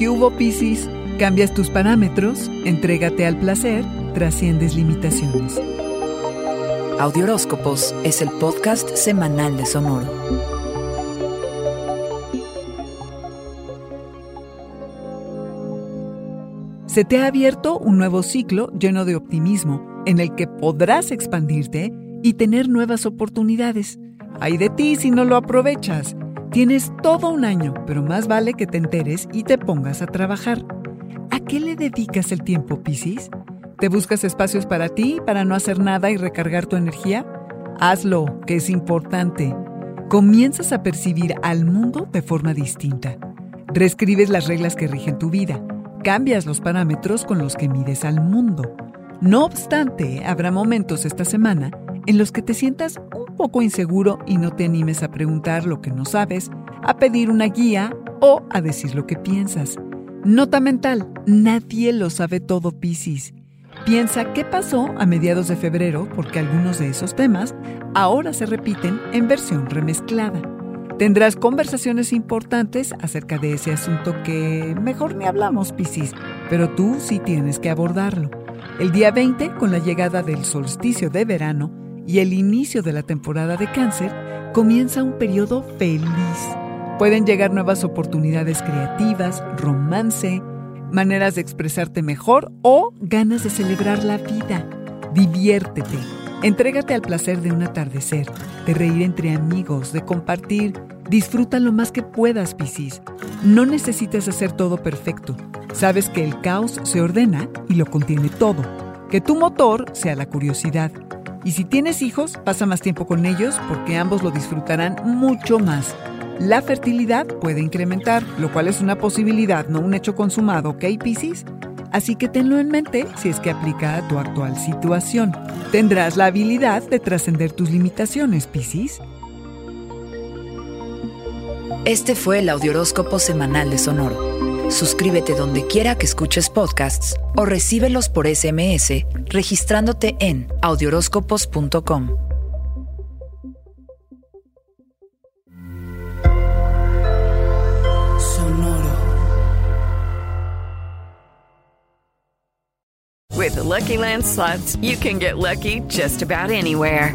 ¿Qué hubo, Piscis? Cambias tus parámetros, entrégate al placer, trasciendes limitaciones. Audioróscopos es el podcast semanal de Sonoro. Se te ha abierto un nuevo ciclo lleno de optimismo en el que podrás expandirte y tener nuevas oportunidades. Hay de ti si no lo aprovechas. Tienes todo un año, pero más vale que te enteres y te pongas a trabajar. ¿A qué le dedicas el tiempo, Piscis? ¿Te buscas espacios para ti, para no hacer nada y recargar tu energía? Hazlo, que es importante. Comienzas a percibir al mundo de forma distinta. Reescribes las reglas que rigen tu vida. Cambias los parámetros con los que mides al mundo. No obstante, habrá momentos esta semana en los que te sientas poco inseguro y no te animes a preguntar lo que no sabes, a pedir una guía o a decir lo que piensas. Nota mental, nadie lo sabe todo, Piscis. Piensa qué pasó a mediados de febrero porque algunos de esos temas ahora se repiten en versión remezclada. Tendrás conversaciones importantes acerca de ese asunto que mejor ni hablamos, Piscis, pero tú sí tienes que abordarlo. El día 20, con la llegada del solsticio de verano y el inicio de la temporada de cáncer, comienza un periodo feliz. Pueden llegar nuevas oportunidades creativas, romance, maneras de expresarte mejor o ganas de celebrar la vida. Diviértete. Entrégate al placer de un atardecer, de reír entre amigos, de compartir. Disfruta lo más que puedas, Piscis. No necesitas hacer todo perfecto. Sabes que el caos se ordena y lo contiene todo. Que tu motor sea la curiosidad. Y si tienes hijos, pasa más tiempo con ellos porque ambos lo disfrutarán mucho más. La fertilidad puede incrementar, lo cual es una posibilidad, no un hecho consumado, ¿ok, Piscis? Así que tenlo en mente si es que aplica a tu actual situación. Tendrás la habilidad de trascender tus limitaciones, Piscis. Este fue el Audioróscopo Semanal de Sonoro. Suscríbete donde quiera que escuches podcasts o recíbelos por SMS registrándote en audioróscopos.com. With the Lucky Land slots, you can get lucky just about anywhere.